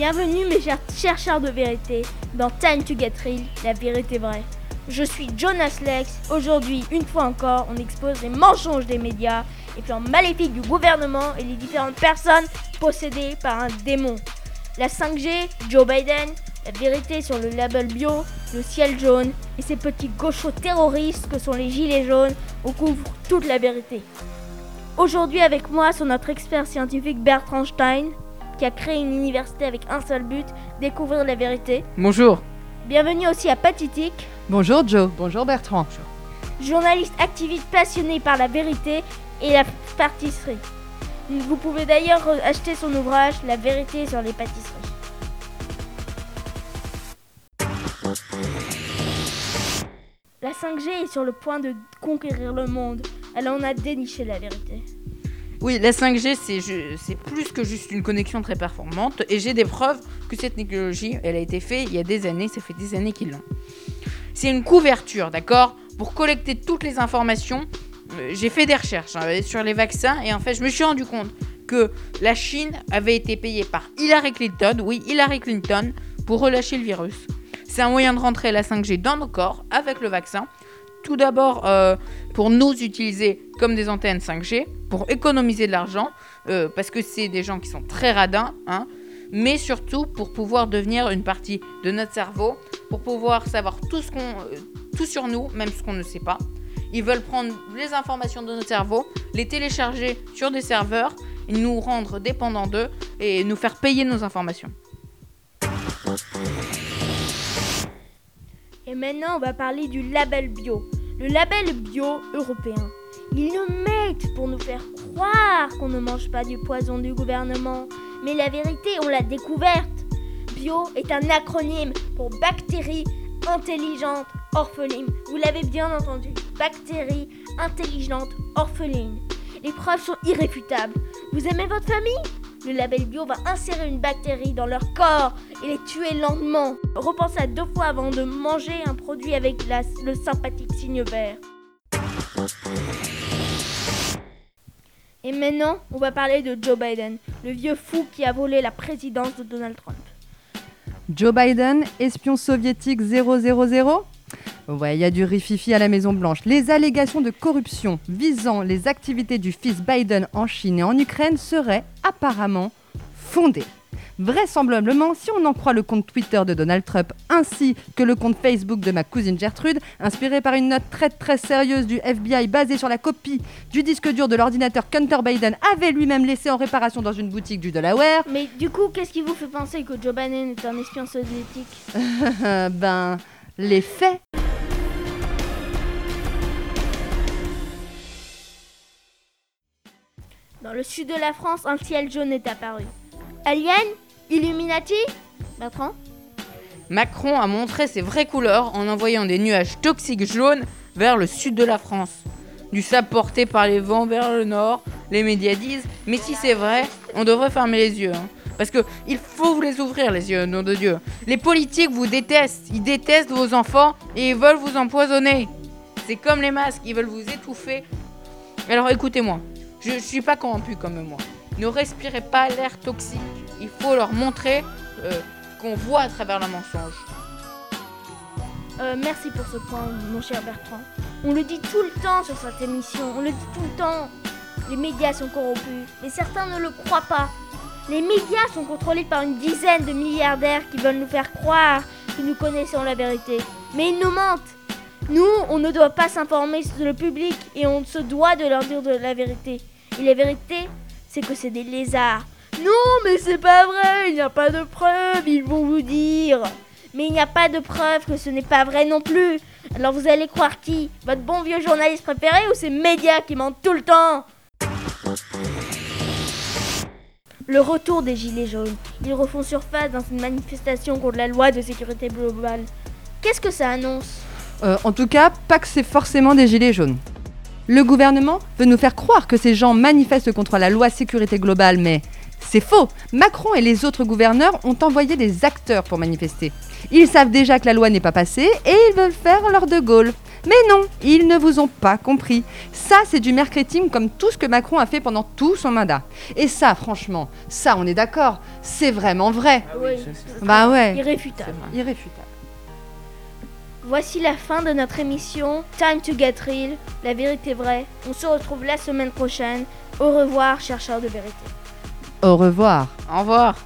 Bienvenue mes chers chercheurs de vérité dans Time to Get Real, la vérité vraie. Je suis Jonas Lex. Aujourd'hui, une fois encore, on expose les mensonges des médias et plans maléfiques du gouvernement et les différentes personnes possédées par un démon. La 5G, Joe Biden, la vérité sur le label bio, le ciel jaune et ces petits gauchos terroristes que sont les gilets jaunes, on couvre toute la vérité. Aujourd'hui avec moi sont notre expert scientifique Bertrand Stein, qui a créé une université avec un seul but, découvrir la vérité. Bonjour. Bienvenue aussi à Patitique, Bonjour Joe. Bonjour Bertrand. journaliste activiste passionné par la vérité et la pâtisserie. Vous pouvez d'ailleurs acheter son ouvrage La vérité sur les pâtisseries. La 5G est sur le point de conquérir le monde. Elle en a déniché la vérité. Oui, la 5G, c'est plus que juste une connexion très performante. Et j'ai des preuves que cette technologie, elle a été faite il y a des années. Ça fait des années qu'ils l'ont. C'est une couverture, d'accord? Pour collecter toutes les informations, euh, j'ai fait des recherches hein, sur les vaccins. Et en fait, je me suis rendu compte que la Chine avait été payée par Hillary Clinton, oui, Hillary Clinton, pour relâcher le virus. C'est un moyen de rentrer la 5G dans nos corps avec le vaccin. Tout d'abord, euh, pour nous utiliser comme des antennes 5G, pour économiser de l'argent, euh, parce que c'est des gens qui sont très radins, hein, mais surtout pour pouvoir devenir une partie de notre cerveau, pour pouvoir savoir tout, ce euh, tout sur nous, même ce qu'on ne sait pas. Ils veulent prendre les informations de notre cerveau, les télécharger sur des serveurs, nous rendre dépendants d'eux et nous faire payer nos informations. Et maintenant, on va parler du label bio. Le label bio européen. Ils nous mettent pour nous faire croire qu'on ne mange pas du poison du gouvernement. Mais la vérité, on l'a découverte. Bio est un acronyme pour bactéries intelligentes orphelines. Vous l'avez bien entendu. Bactéries intelligentes orphelines. Les preuves sont irréfutables. Vous aimez votre famille? Le label bio va insérer une bactérie dans leur corps et les tuer lentement. Repensez à deux fois avant de manger un produit avec le sympathique signe vert. Et maintenant, on va parler de Joe Biden, le vieux fou qui a volé la présidence de Donald Trump. Joe Biden, espion soviétique 000 Ouais, il y a du rififi à la Maison Blanche. Les allégations de corruption visant les activités du fils Biden en Chine et en Ukraine seraient apparemment fondées. Vraisemblablement, si on en croit le compte Twitter de Donald Trump ainsi que le compte Facebook de ma cousine Gertrude, inspiré par une note très très sérieuse du FBI basée sur la copie du disque dur de l'ordinateur qu'Hunter Biden avait lui-même laissé en réparation dans une boutique du Delaware, Mais du coup, qu'est-ce qui vous fait penser que Joe Biden est un espion soviétique? Ben, les faits Dans le sud de la France, un ciel jaune est apparu. Alien Illuminati Bertrand Macron a montré ses vraies couleurs en envoyant des nuages toxiques jaunes vers le sud de la France. Du sable porté par les vents vers le nord, les médias disent, mais si c'est vrai, on devrait fermer les yeux. hein. Parce que il faut vous les ouvrir les yeux, nom de Dieu. Les politiques vous détestent, ils détestent vos enfants et ils veulent vous empoisonner. C'est comme les masques, ils veulent vous étouffer. Alors écoutez-moi, je ne suis pas corrompu comme moi. Ne respirez pas l'air toxique. Il faut leur montrer euh, qu'on voit à travers le mensonge. Euh, merci pour ce point, mon cher Bertrand. On le dit tout le temps sur cette émission, on le dit tout le temps. Les médias sont corrompus, mais certains ne le croient pas. Les médias sont contrôlés par une dizaine de milliardaires qui veulent nous faire croire que nous connaissons la vérité. Mais ils nous mentent. Nous, on ne doit pas s'informer sur le public et on se doit de leur dire de la vérité. Et la vérité, c'est que c'est des lézards. Non, mais c'est pas vrai, il n'y a pas de preuves, ils vont vous dire. Mais il n'y a pas de preuve que ce n'est pas vrai non plus. Alors vous allez croire qui? Votre bon vieux journaliste préféré ou ces médias qui mentent tout le temps? Le retour des Gilets jaunes. Ils refont surface dans une manifestation contre la loi de sécurité globale. Qu'est-ce que ça annonce Euh, en tout cas, pas que c'est forcément des gilets jaunes. Le gouvernement veut nous faire croire que ces gens manifestent contre la loi sécurité globale, mais c'est faux. Macron et les autres gouverneurs ont envoyé des acteurs pour manifester. Ils savent déjà que la loi n'est pas passée et ils veulent faire leur de Gaulle. Mais non, ils ne vous ont pas compris. Ça, c'est du marketing comme tout ce que Macron a fait pendant tout son mandat. Et ça, franchement, ça, on est d'accord, c'est vraiment vrai. Oui, Bah ouais, irréfutable. irréfutable. Voici la fin de notre émission Time to Get Real, la vérité vraie. On se retrouve la semaine prochaine. Au revoir, chercheurs de vérité. Au revoir. Au revoir.